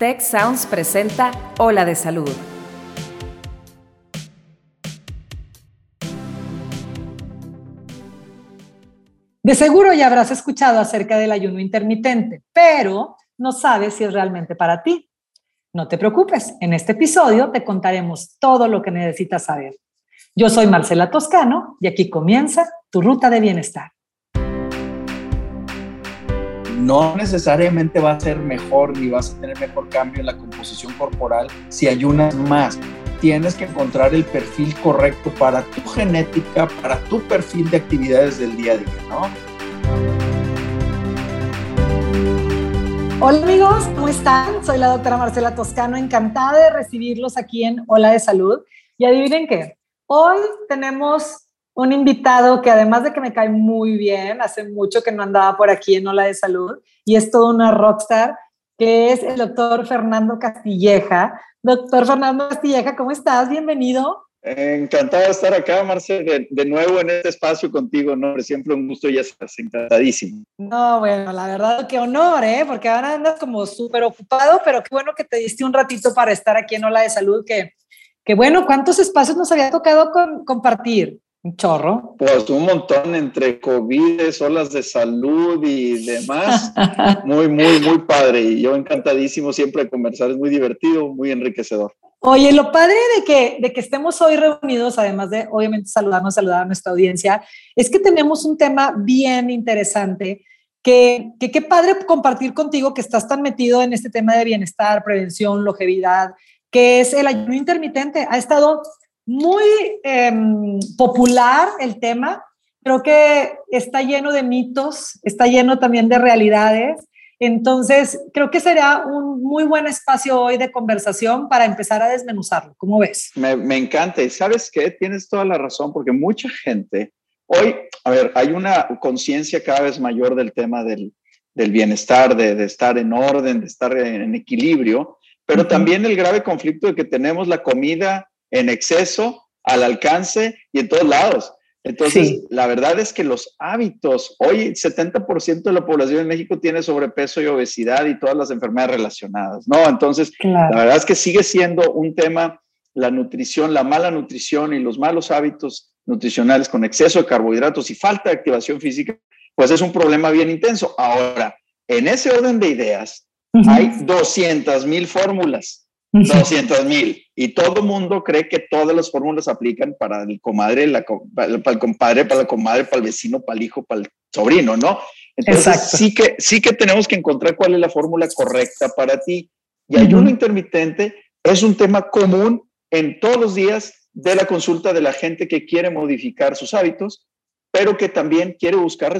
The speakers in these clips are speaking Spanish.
Tech Sounds presenta Ola de Salud. De seguro ya habrás escuchado acerca del ayuno intermitente, pero no sabes si es realmente para ti. No te preocupes, en este episodio te contaremos todo lo que necesitas saber. Yo soy Marcela Toscano y aquí comienza tu ruta de bienestar. No necesariamente va a ser mejor ni vas a tener mejor cambio en la composición corporal si ayunas más. Tienes que encontrar el perfil correcto para tu genética, para tu perfil de actividades del día a día, ¿no? Hola amigos, ¿cómo están? Soy la doctora Marcela Toscano, encantada de recibirlos aquí en Hola de Salud. Y adivinen qué, hoy tenemos un invitado que además de que me cae muy bien, hace mucho que no andaba por aquí en Hola de Salud y es todo una rockstar, que es el doctor Fernando Castilleja. Doctor Fernando Castilleja, ¿cómo estás? Bienvenido. Encantado de estar acá, Marcel, de, nuevo en este espacio contigo, ¿no? Siempre un gusto y ya estás encantadísimo. No, bueno, la verdad, qué honor, ¿eh? Porque ahora andas como súper ocupado, pero qué bueno que te diste un ratito para estar aquí en Ola de Salud, que, que bueno, ¿cuántos espacios nos había tocado con, compartir? Un chorro. Pues un montón entre COVID, olas de salud y demás. muy, muy, muy padre. Y yo encantadísimo siempre de conversar. Es muy divertido, muy enriquecedor. Oye, lo padre de que, de que estemos hoy reunidos, además de obviamente saludarnos, saludar a nuestra audiencia, es que tenemos un tema bien interesante que qué padre compartir contigo que estás tan metido en este tema de bienestar, prevención, longevidad, que es el ayuno intermitente. Ha estado muy em, popular el tema, creo que está lleno de mitos, está lleno también de realidades entonces, creo que será un muy buen espacio hoy de conversación para empezar a desmenuzarlo. ¿Cómo ves? Me, encanta. Y sabes qué, tienes toda la razón, porque mucha gente, hoy, a ver, hay una conciencia cada vez mayor del tema del, bienestar, de, estar en orden, de estar en, equilibrio, pero también el grave conflicto de que tenemos la comida en exceso, al alcance y en todos lados. Entonces, la verdad es que los hábitos, hoy 70% de la población en México tiene sobrepeso y obesidad y todas las enfermedades relacionadas, ¿no? Entonces, la verdad es que sigue siendo un tema, la nutrición, la mala nutrición y los malos hábitos nutricionales con exceso de carbohidratos y falta de activación física, pues es un problema bien intenso. Ahora, en ese orden de ideas, hay 200 mil fórmulas 200 mil. Y todo el mundo cree que todas las fórmulas aplican para el comadre, la, para el compadre, para la comadre, para el vecino, para el hijo, para el sobrino, ¿no? Entonces sí que, sí que tenemos que encontrar cuál es la fórmula correcta para ti. Y ayuno intermitente es un tema común en todos los días de la consulta de la gente que quiere modificar sus hábitos, pero que también quiere buscar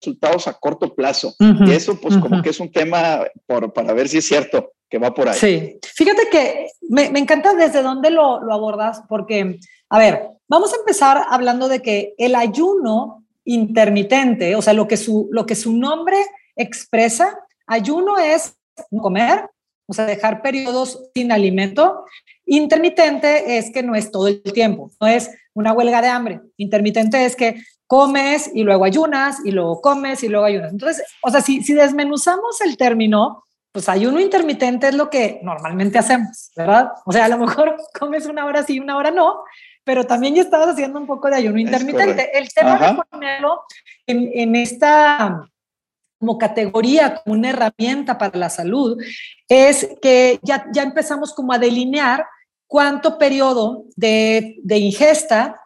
resultados a corto plazo. Y eso pues como que es un tema por, para ver si es cierto que va por ahí. Sí, fíjate que me, me encanta desde dónde lo, lo, abordas, porque, a ver, vamos a empezar hablando de que el ayuno intermitente, o sea, lo que su, lo que su nombre expresa, ayuno es comer, o sea, dejar periodos sin alimento. Intermitente es que no es todo el tiempo, no es una huelga de hambre. Intermitente es que comes y luego ayunas y luego comes y luego ayunas. Entonces, o sea, si, si desmenuzamos el término, pues ayuno intermitente es lo que normalmente hacemos, ¿verdad? O sea, a lo mejor comes una hora sí, una hora no, pero también ya estabas haciendo un poco de ayuno intermitente. El tema de ponerlo en, en esta como categoría, como una herramienta para la salud, es que ya, ya empezamos como a delinear cuánto periodo de, de ingesta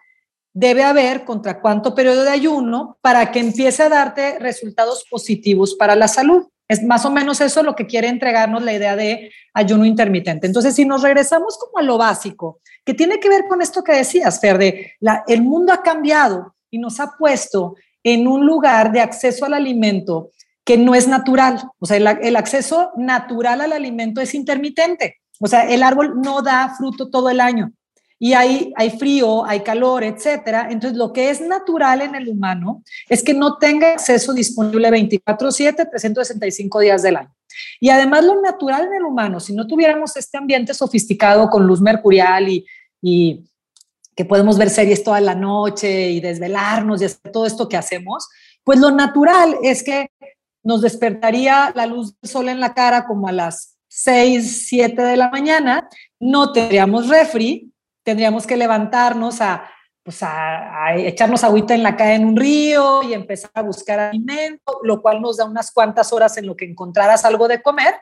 debe haber contra cuánto periodo de ayuno para que empiece a darte resultados positivos para la salud. Es más o menos eso lo que quiere entregarnos la idea de ayuno intermitente. Entonces, si nos regresamos como a lo básico, que tiene que ver con esto que decías, Fer, de la, el mundo ha cambiado y nos ha puesto en un lugar de acceso al alimento que no es natural. O sea, el, el acceso natural al alimento es intermitente. O sea, el árbol no da fruto todo el año y hay, hay frío, hay calor, etcétera. Entonces, lo que es natural en el humano es que no tenga acceso disponible 24/7, 365 días del año. Y además, lo natural en el humano, si no tuviéramos este ambiente sofisticado con luz mercurial y, y que podemos ver series toda la noche y desvelarnos y hacer todo esto que hacemos, pues lo natural es que nos despertaría la luz del sol en la cara como a las 6, 7 de la mañana, no tendríamos refri, tendríamos que levantarnos a, pues a, echarnos agüita en la calle en un río y empezar a buscar alimento, lo cual nos da unas cuantas horas en lo que encontraras algo de comer.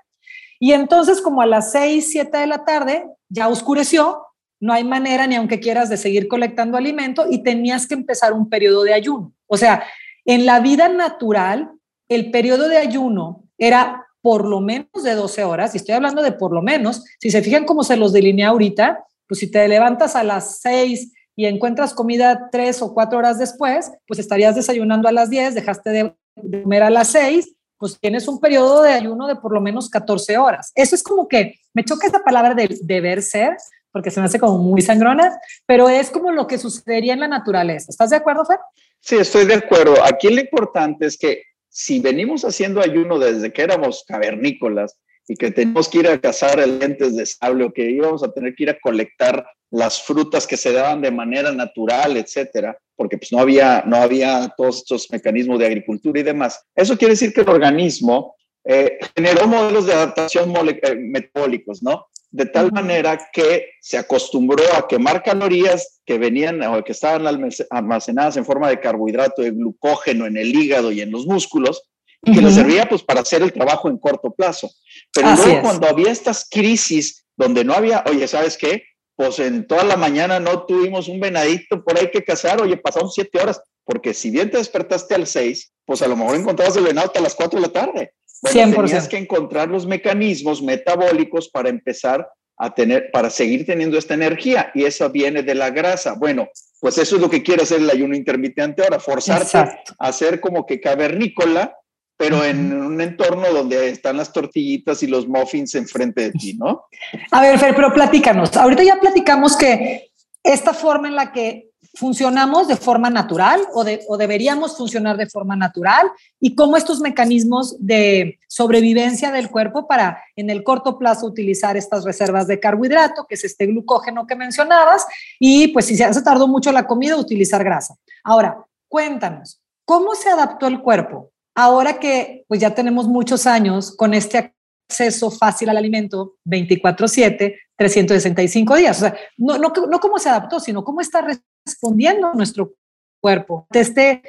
Y entonces como a las 6, 7 de la tarde ya oscureció, no hay manera ni aunque quieras de seguir colectando alimento y tenías que empezar un periodo de ayuno. O sea, en la vida natural, el periodo de ayuno era por lo menos de 12 horas, y estoy hablando de por lo menos, si se fijan cómo se los delinea ahorita, pues si te levantas a las 6 y encuentras comida 3 o 4 horas después, pues estarías desayunando a las 10, dejaste de comer a las 6, pues tienes un periodo de ayuno de por lo menos 14 horas. Eso es como que me choca esa palabra de deber ser, porque se me hace como muy sangrona, pero es como lo que sucedería en la naturaleza. ¿Estás de acuerdo, Fer? Sí, estoy de acuerdo. Aquí lo importante es que si venimos haciendo ayuno desde que éramos cavernícolas y que tenemos que ir a cazar lentes de sable o que íbamos a tener que ir a colectar las frutas que se daban de manera natural, etcétera, porque pues no había, no había todos estos mecanismos de agricultura y demás. Eso quiere decir que el organismo eh, generó modelos de adaptación eh, metabólicos, ¿no? de tal manera que se acostumbró a quemar calorías que venían o que estaban almacenadas en forma de carbohidrato, de glucógeno en el hígado y en los músculos, y que le servía pues para hacer el trabajo en corto plazo. Pero luego cuando había estas crisis donde no había, oye, ¿sabes qué? Pues en toda la mañana no tuvimos un venadito por ahí que cazar, oye, pasaron siete horas, porque si bien te despertaste al seis, pues a lo mejor encontrabas el venado hasta las cuatro de la tarde. Bueno, tenías que encontrar los mecanismos metabólicos para empezar a tener, para seguir teniendo esta energía y eso viene de la grasa. Bueno, pues eso es lo que quiere hacer el ayuno intermitente ahora, forzarte a hacer como que cavernícola, pero en un entorno donde están las tortillitas y los muffins enfrente de ti, ¿no? A ver, Fer, pero platícanos. Ahorita ya platicamos que esta forma en la que funcionamos de forma natural o, o, deberíamos funcionar de forma natural y cómo estos mecanismos de sobrevivencia del cuerpo para en el corto plazo utilizar estas reservas de carbohidrato, que es este glucógeno que mencionabas, y pues si se tardó mucho la comida, utilizar grasa. Ahora, cuéntanos, ¿cómo se adaptó el cuerpo ahora que pues ya tenemos muchos años con este acceso fácil al alimento 24/7, 365 días? O sea, no, no, no cómo se adaptó, sino cómo está respondiendo nuestro cuerpo este,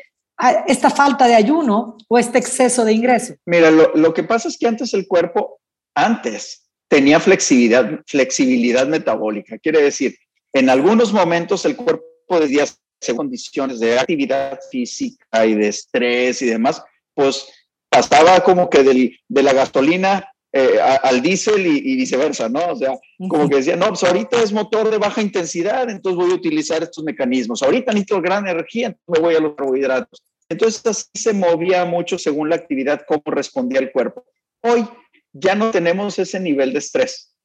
esta falta de ayuno o este exceso de ingreso? Mira, lo, lo que pasa es que antes el cuerpo, antes tenía flexibilidad, flexibilidad metabólica. Quiere decir, en algunos momentos el cuerpo decía, según condiciones de actividad física y de estrés y demás, pues pasaba como que del, de la gasolina eh, al diésel y, viceversa, ¿no? O sea, como que decía, no, pues ahorita es motor de baja intensidad, entonces voy a utilizar estos mecanismos. Ahorita necesito gran energía, entonces me voy a los carbohidratos. Entonces así se movía mucho según la actividad, cómo respondía el cuerpo. Hoy ya no tenemos ese nivel de estrés.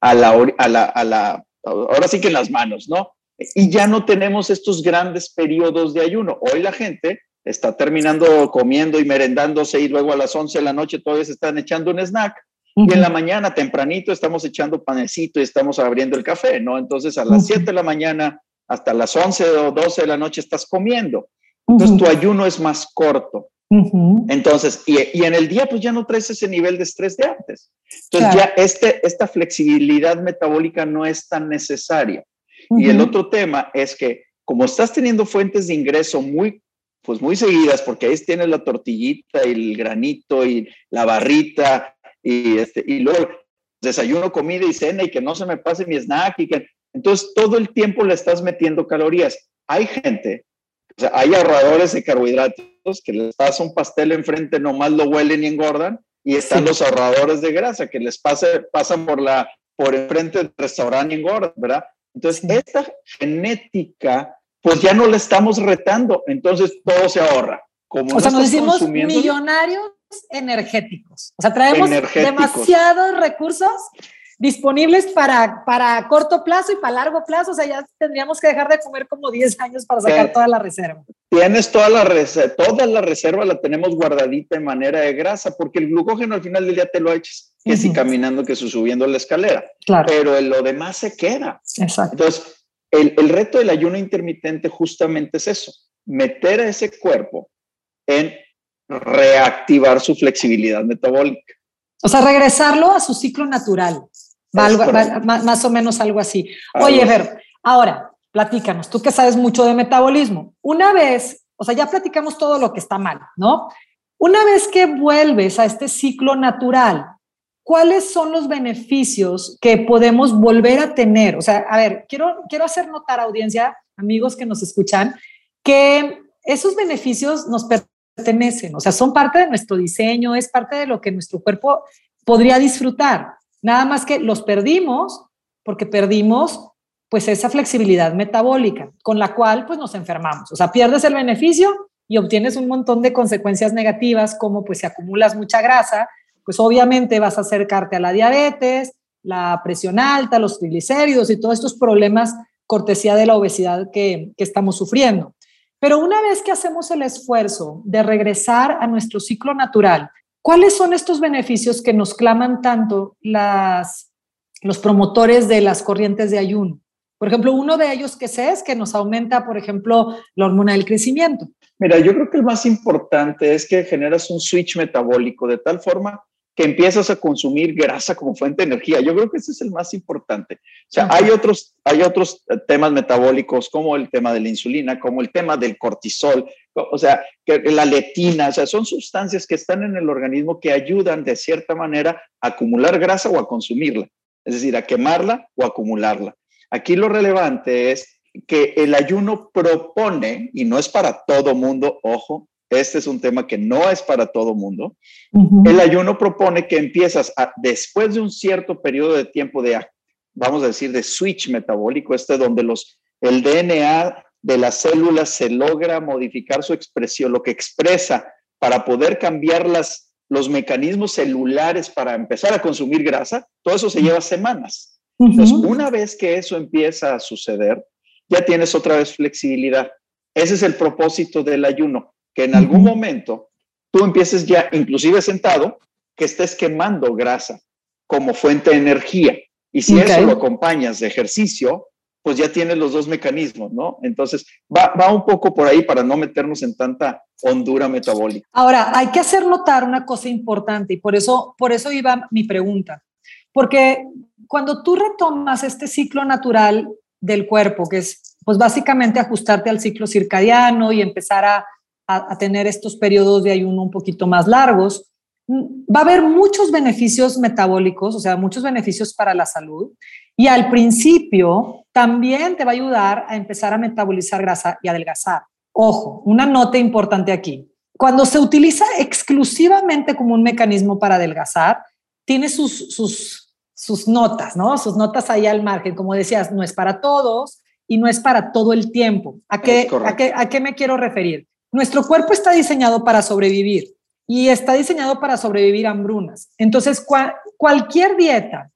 a, la, a, la, a la, ahora sí que en las manos, ¿no? Y ya no tenemos estos grandes periodos de ayuno. Hoy la gente está terminando comiendo y merendándose y luego a las 11 de la noche todavía se están echando un snack. Y en la mañana, tempranito, estamos echando panecito y estamos abriendo el café, ¿no? Entonces a las 7 de la mañana hasta las 11 o 12 de la noche estás comiendo. Entonces tu ayuno es más corto. Entonces, y, y, en el día pues ya no traes ese nivel de estrés de antes. Entonces ya este, esta flexibilidad metabólica no es tan necesaria. Y el otro tema es que como estás teniendo fuentes de ingreso muy pues muy seguidas, porque ahí tienes la tortillita y el granito y la barrita y, este, y luego desayuno, comida y cena y que no se me pase mi snack y que entonces todo el tiempo le estás metiendo calorías. Hay gente, o sea, hay ahorradores de carbohidratos que les pasa un pastel enfrente, nomás lo huelen y engordan, y están los ahorradores de grasa que les pasa, pasan por la por enfrente del restaurante y engordan, ¿verdad? Entonces, esta genética pues ya no le estamos retando, entonces todo se ahorra. Como o sea, nos decimos millonarios energéticos. O sea, traemos demasiados recursos disponibles para, para corto plazo y para largo plazo. O sea, ya tendríamos que dejar de comer como 10 años para sacar toda la reserva. Tienes toda la reserva, toda la reserva la tenemos guardadita en manera de grasa, porque el glucógeno al final del día te lo echas, que si caminando, que si subiendo la escalera. Claro. Pero lo demás se queda. Exacto. Entonces, el, reto del ayuno intermitente justamente es eso, meter a ese cuerpo en reactivar su flexibilidad metabólica. O sea, regresarlo a su ciclo natural. más, o menos algo así. Oye, Ver, ahora, platícanos, tú que sabes mucho de metabolismo. Una vez, o sea, ya platicamos todo lo que está mal, ¿no? Una vez que vuelves a este ciclo natural, ¿cuáles son los beneficios que podemos volver a tener? O sea, a ver, quiero, quiero hacer notar, audiencia, amigos que nos escuchan, que esos beneficios nos pertenecen, o sea, son parte de nuestro diseño, es parte de lo que nuestro cuerpo podría disfrutar. Nada más que los perdimos porque perdimos pues esa flexibilidad metabólica con la cual pues nos enfermamos. O sea, pierdes el beneficio y obtienes un montón de consecuencias negativas como pues si acumulas mucha grasa, pues obviamente vas a acercarte a la diabetes, la presión alta, los triglicéridos y todos estos problemas cortesía de la obesidad que, que estamos sufriendo. Pero una vez que hacemos el esfuerzo de regresar a nuestro ciclo natural, ¿cuáles son estos beneficios que nos claman tanto las, los promotores de las corrientes de ayuno? Por ejemplo, uno de ellos que sé es que nos aumenta, por ejemplo, la hormona del crecimiento. Mira, yo creo que el más importante es que generas un switch metabólico de tal forma que empiezas a consumir grasa como fuente de energía. Yo creo que ese es el más importante. O sea, hay otros, hay otros eh, temas metabólicos como el tema de la insulina, como el tema del cortisol, o sea, que la letina, o sea, son sustancias que están en el organismo que ayudan de cierta manera a acumular grasa o a consumirla, es decir, a quemarla o acumularla. Aquí lo relevante es que el ayuno propone, y no es para todo mundo, ojo, este es un tema que no es para todo mundo. El ayuno propone que empiezas después de un cierto periodo de tiempo de, vamos a decir, de switch metabólico, este donde los, el DNA de las células se logra modificar su expresión, lo que expresa para poder cambiar las, los mecanismos celulares para empezar a consumir grasa, todo eso se lleva semanas. Entonces, una vez que eso empieza a suceder, ya tienes otra vez flexibilidad. Ese es el propósito del ayuno, que en algún momento tú empieces ya, inclusive sentado, que estés quemando grasa como fuente de energía. Y si eso lo acompañas de ejercicio, pues ya tienes los dos mecanismos, ¿no? Entonces, va, va, un poco por ahí para no meternos en tanta hondura metabólica. Ahora, hay que hacer notar una cosa importante y por eso, por eso iba mi pregunta. Porque cuando tú retomas este ciclo natural del cuerpo, que es pues básicamente ajustarte al ciclo circadiano y empezar a a, tener estos periodos de ayuno un poquito más largos, va a haber muchos beneficios metabólicos, o sea, muchos beneficios para la salud. Y al principio también te va a ayudar a empezar a metabolizar grasa y adelgazar. Ojo, una nota importante aquí. Cuando se utiliza exclusivamente como un mecanismo para adelgazar, tiene sus, sus, sus notas, ¿no? Sus notas ahí al margen. Como decías, no es para todos y no es para todo el tiempo. ¿A qué, a qué, a qué me quiero referir? Nuestro cuerpo está diseñado para sobrevivir y está diseñado para sobrevivir a hambrunas. Entonces, cualquier dieta,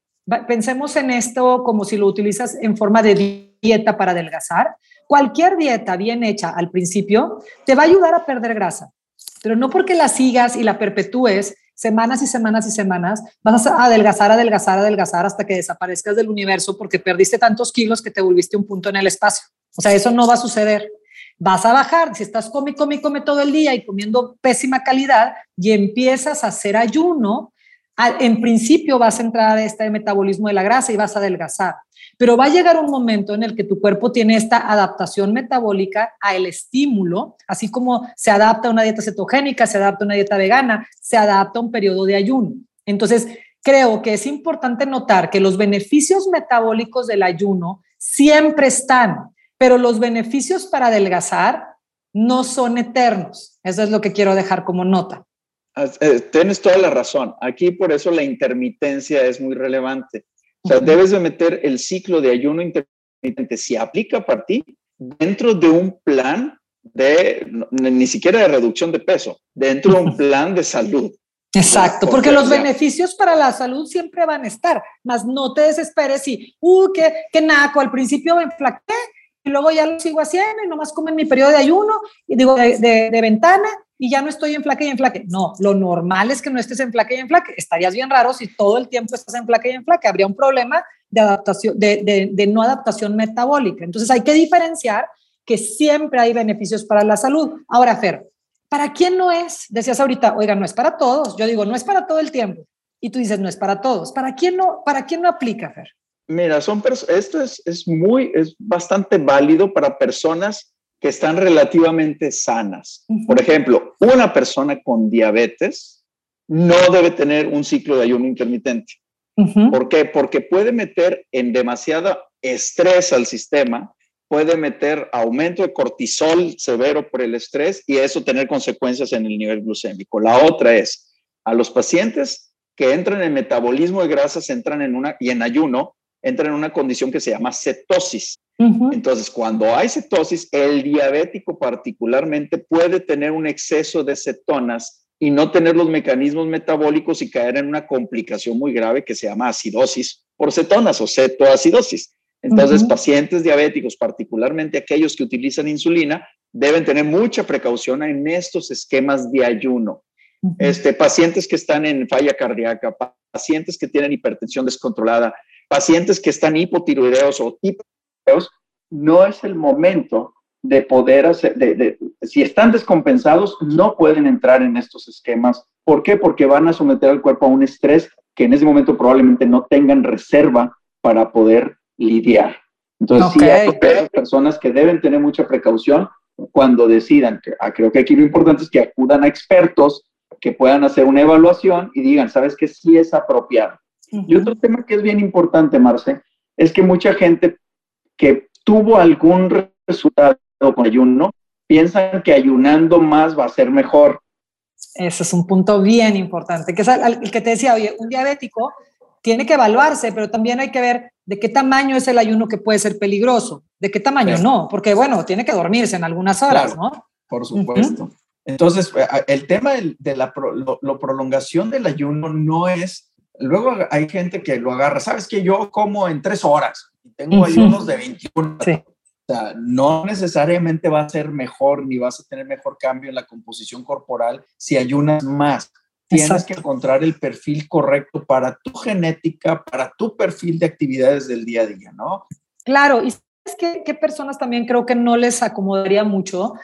pensemos en esto como si lo utilizas en forma de dieta para adelgazar, cualquier dieta bien hecha al principio te va a ayudar a perder grasa, pero no porque la sigas y la perpetúes semanas y semanas y semanas, vas a adelgazar, adelgazar, adelgazar hasta que desaparezcas del universo porque perdiste tantos kilos que te volviste un punto en el espacio. O sea, eso no va a suceder vas a bajar. Si estás come, come, come todo el día y comiendo pésima calidad y empiezas a hacer ayuno, en principio vas a entrar a este metabolismo de la grasa y vas a adelgazar. Pero va a llegar un momento en el que tu cuerpo tiene esta adaptación metabólica al estímulo, así como se adapta a una dieta cetogénica, se adapta a una dieta vegana, se adapta a un periodo de ayuno. Entonces, creo que es importante notar que los beneficios metabólicos del ayuno siempre están pero los beneficios para adelgazar no son eternos. Eso es lo que quiero dejar como nota. Eh, tienes toda la razón. Aquí por eso la intermitencia es muy relevante. O sea, debes de meter el ciclo de ayuno intermitente, si aplica para ti, dentro de un plan de, ni siquiera de reducción de peso, dentro de un plan de salud. Exacto, porque los beneficios para la salud siempre van a estar, más no te desesperes y, uh, qué, qué naco, al principio me enflaqué y luego ya lo sigo haciendo y nomás como en mi periodo de ayuno y digo de, ventana y ya no estoy en flaque y en flaque. No, lo normal es que no estés en flaque y en flaque. Estarías bien raro si todo el tiempo estás en flaque y en flaque. Habría un problema de adaptación, de, de no adaptación metabólica. Entonces hay que diferenciar que siempre hay beneficios para la salud. Ahora, Fer, ¿para quién no es? Decías ahorita, oiga, no es para todos. Yo digo, no es para todo el tiempo. y tú dices, no es para todos. ¿Para quién no, para quién no aplica, Fer? Mira, son esto es, es muy, es bastante válido para personas que están relativamente sanas. Por ejemplo, una persona con diabetes no debe tener un ciclo de ayuno intermitente. ¿Por qué? Porque puede meter en demasiado estrés al sistema, puede meter aumento de cortisol severo por el estrés y eso tener consecuencias en el nivel glucémico. La otra es, a los pacientes que entran en metabolismo de grasas, entran en una, y en ayuno, entran en una condición que se llama cetosis. Entonces, cuando hay cetosis, el diabético particularmente puede tener un exceso de cetonas y no tener los mecanismos metabólicos y caer en una complicación muy grave que se llama acidosis por cetonas o cetoacidosis. Entonces, pacientes diabéticos, particularmente aquellos que utilizan insulina, deben tener mucha precaución en estos esquemas de ayuno. este, pacientes que están en falla cardíaca, pacientes que tienen hipertensión descontrolada, pacientes que están hipotiroideos o hipotiroideos, no es el momento de poder hacer, de, si están descompensados, no pueden entrar en estos esquemas. ¿Por qué? Porque van a someter al cuerpo a un estrés que en ese momento probablemente no tengan reserva para poder lidiar. Entonces, sí hay personas que deben tener mucha precaución cuando decidan. Ah, creo que aquí lo importante es que acudan a expertos que puedan hacer una evaluación y digan, ¿sabes qué? Sí es apropiado. Y otro tema que es bien importante, Marce, es que mucha gente que tuvo algún resultado con ayuno, piensan que ayunando más va a ser mejor. Ese es un punto bien importante, que es el que te decía, oye, un diabético tiene que evaluarse, pero también hay que ver de qué tamaño es el ayuno que puede ser peligroso, de qué tamaño no, porque bueno, tiene que dormirse en algunas horas, ¿no? Por supuesto. Entonces, eh, el tema de la prolongación del ayuno no es Luego hay gente que lo agarra, sabes que yo como en tres horas y tengo ayunos de 21. O sea, no necesariamente va a ser mejor ni vas a tener mejor cambio en la composición corporal si ayunas más. Tienes que encontrar el perfil correcto para tu genética, para tu perfil de actividades del día a día, ¿no? Claro, y es que personas también creo que no les acomodaría mucho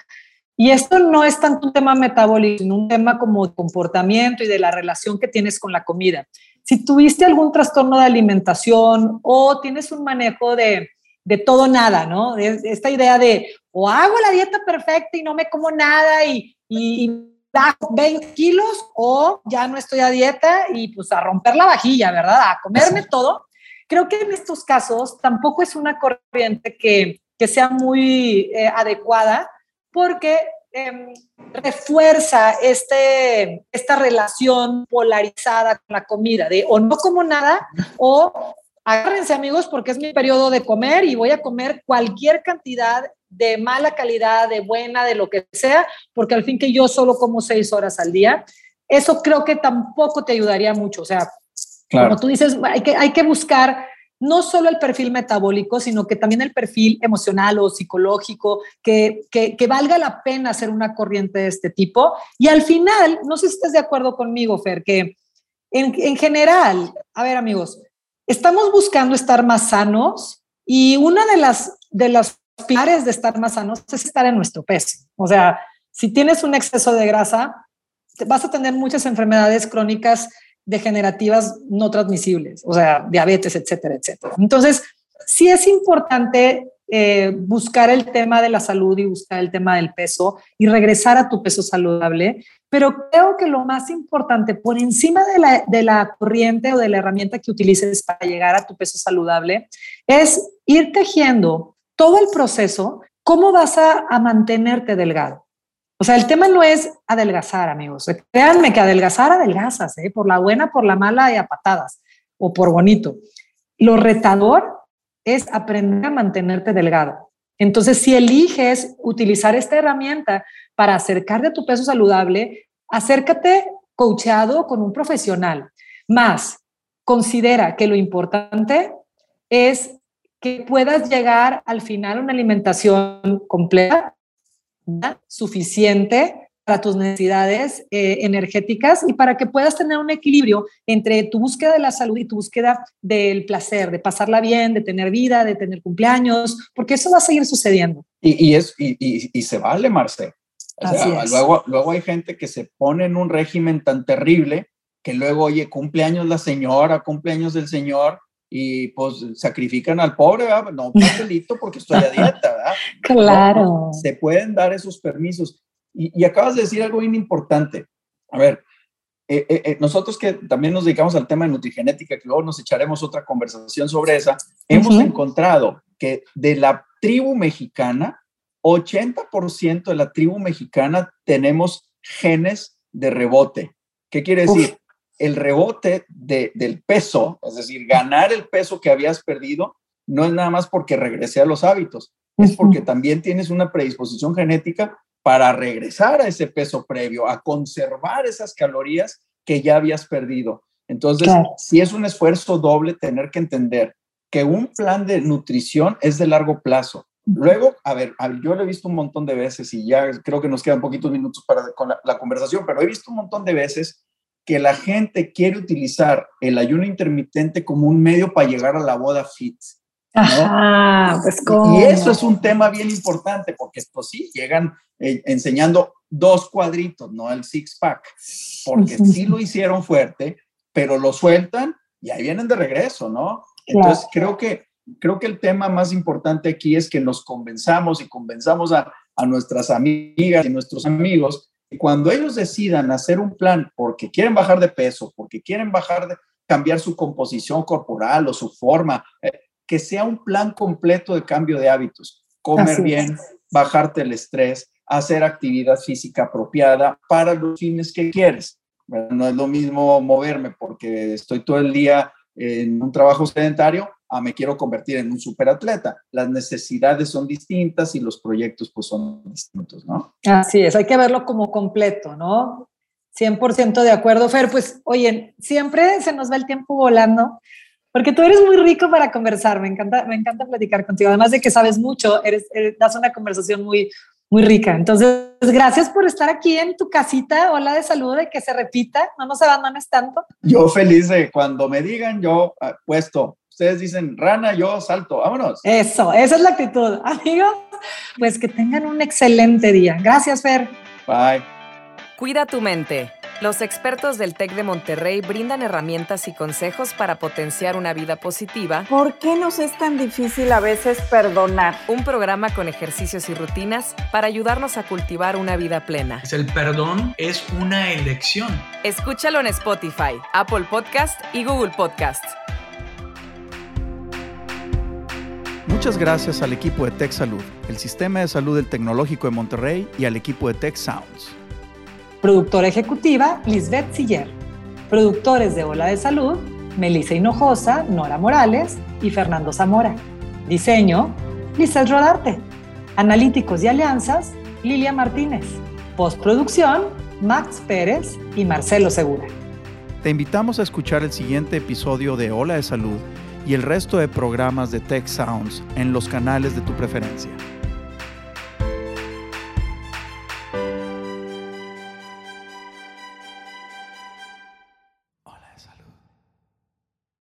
y esto no es tanto un tema metabólico, sino un tema como de comportamiento y de la relación que tienes con la comida. Si tuviste algún trastorno de alimentación o tienes un manejo de, de todo nada, ¿no? esta idea de o hago la dieta perfecta y no me como nada y, y, bajo 20 kilos o ya no estoy a dieta y pues a romper la vajilla, ¿verdad? A comerme todo. Creo que en estos casos tampoco es una corriente que, que sea muy eh, adecuada porque Em, refuerza este, esta relación polarizada con la comida, de o no como nada, o agárrense amigos porque es mi periodo de comer y voy a comer cualquier cantidad de mala calidad, de buena, de lo que sea, porque al fin que yo solo como seis horas al día, eso creo que tampoco te ayudaría mucho. O sea, como tú dices, hay que, hay que buscar no solo el perfil metabólico, sino que también el perfil emocional o psicológico, que, valga la pena hacer una corriente de este tipo. Y al final, no sé si estás de acuerdo conmigo, Fer, que en, general, a ver amigos, estamos buscando estar más sanos y una de las, de las pilares de estar más sanos es estar en nuestro peso. O sea, si tienes un exceso de grasa, vas a tener muchas enfermedades crónicas degenerativas no transmisibles, o sea, diabetes, etcétera, etcétera. Entonces, sí es importante eh, buscar el tema de la salud y buscar el tema del peso y regresar a tu peso saludable, pero creo que lo más importante, por encima de la, de la corriente o de la herramienta que utilices para llegar a tu peso saludable, es ir tejiendo todo el proceso, cómo vas a, a mantenerte delgado. O sea, el tema no es adelgazar, amigos. Créanme que adelgazar, adelgazas, ¿eh? por la buena, por la mala y a patadas, o por bonito. Lo retador es aprender a mantenerte delgado. Entonces, si eliges utilizar esta herramienta para acercarte a tu peso saludable, acércate coachado con un profesional. Más, considera que lo importante es que puedas llegar al final a una alimentación completa suficiente para tus necesidades eh, energéticas y para que puedas tener un equilibrio entre tu búsqueda de la salud y tu búsqueda del placer, de pasarla bien, de tener vida, de tener cumpleaños, porque eso va a seguir sucediendo. Y, es, y, se vale, Marce. luego, luego hay gente que se pone en un régimen tan terrible que luego, oye, cumpleaños la señora, cumpleaños del señor, y pues sacrifican al pobre, ¿verdad? no pastelito porque estoy a dieta, ¿verdad? Claro. se pueden dar esos permisos. Y, acabas de decir algo bien importante. A ver, eh, eh, eh, nosotros que también nos dedicamos al tema de nutrigenética, que luego nos echaremos otra conversación sobre esa, hemos encontrado que de la tribu mexicana, 80% de la tribu mexicana tenemos genes de rebote. ¿Qué quiere decir? El rebote del peso, es decir, ganar el peso que habías perdido, no es nada más porque regresé a los hábitos, es porque también tienes una predisposición genética para regresar a ese peso previo, a conservar esas calorías que ya habías perdido. Entonces, si es un esfuerzo doble tener que entender que un plan de nutrición es de largo plazo. Luego, a ver, yo lo he visto un montón de veces y ya creo que nos quedan poquitos minutos para con la, conversación, pero he visto un montón de veces que la gente quiere utilizar el ayuno intermitente como un medio para llegar a la boda fit. pues Y eso es un tema bien importante porque esto sí, llegan eh, enseñando dos cuadritos, no el six pack, porque sí lo hicieron fuerte, pero lo sueltan y ahí vienen de regreso, ¿no? Entonces creo que creo que el tema más importante aquí es que nos convenzamos y convenzamos a, nuestras amigas y nuestros amigos cuando ellos decidan hacer un plan porque quieren bajar de peso, porque quieren bajar de cambiar su composición corporal o su forma, eh, que sea un plan completo de cambio de hábitos, comer bien, bajarte el estrés, hacer actividad física apropiada para los fines que quieres. no es lo mismo moverme porque estoy todo el día en un trabajo sedentario a me quiero convertir en un superatleta. Las necesidades son distintas y los proyectos pues son distintos, ¿no? Así es, hay que verlo como completo, ¿no? 100% de acuerdo, Fer. Pues, oye, siempre se nos va el tiempo volando, porque tú eres muy rico para conversar, me encanta, me encanta platicar contigo. Además de que sabes mucho, eres, das una conversación muy, muy rica. Entonces, gracias por estar aquí en tu casita. Hola de salud, de que se repita, no nos abandones tanto. Yo feliz de cuando me digan, yo ah, puesto. Ustedes dicen rana, yo salto. Vámonos. Eso, esa es la actitud. Amigos, pues que tengan un excelente día. Gracias, Fer. Bye. Cuida tu mente. Los expertos del TEC de Monterrey brindan herramientas y consejos para potenciar una vida positiva. ¿Por qué nos es tan difícil a veces perdonar? Un programa con ejercicios y rutinas para ayudarnos a cultivar una vida plena. El perdón es una elección. Escúchalo en Spotify, Apple Podcast y Google Podcast. Muchas gracias al equipo de Tech Salud, el sistema de salud del Tecnológico de Monterrey y al equipo de Tech Sounds. Productora ejecutiva, Lisbeth Siller. Productores de Ola de Salud, Melissa Hinojosa, Nora Morales y Fernando Zamora. Diseño, Lizeth Rodarte. Analíticos y alianzas, Lilia Martínez. Postproducción, Max Pérez y Marcelo Segura. Te invitamos a escuchar el siguiente episodio de Ola de Salud y el resto de programas de Tech Sounds en los canales de tu preferencia.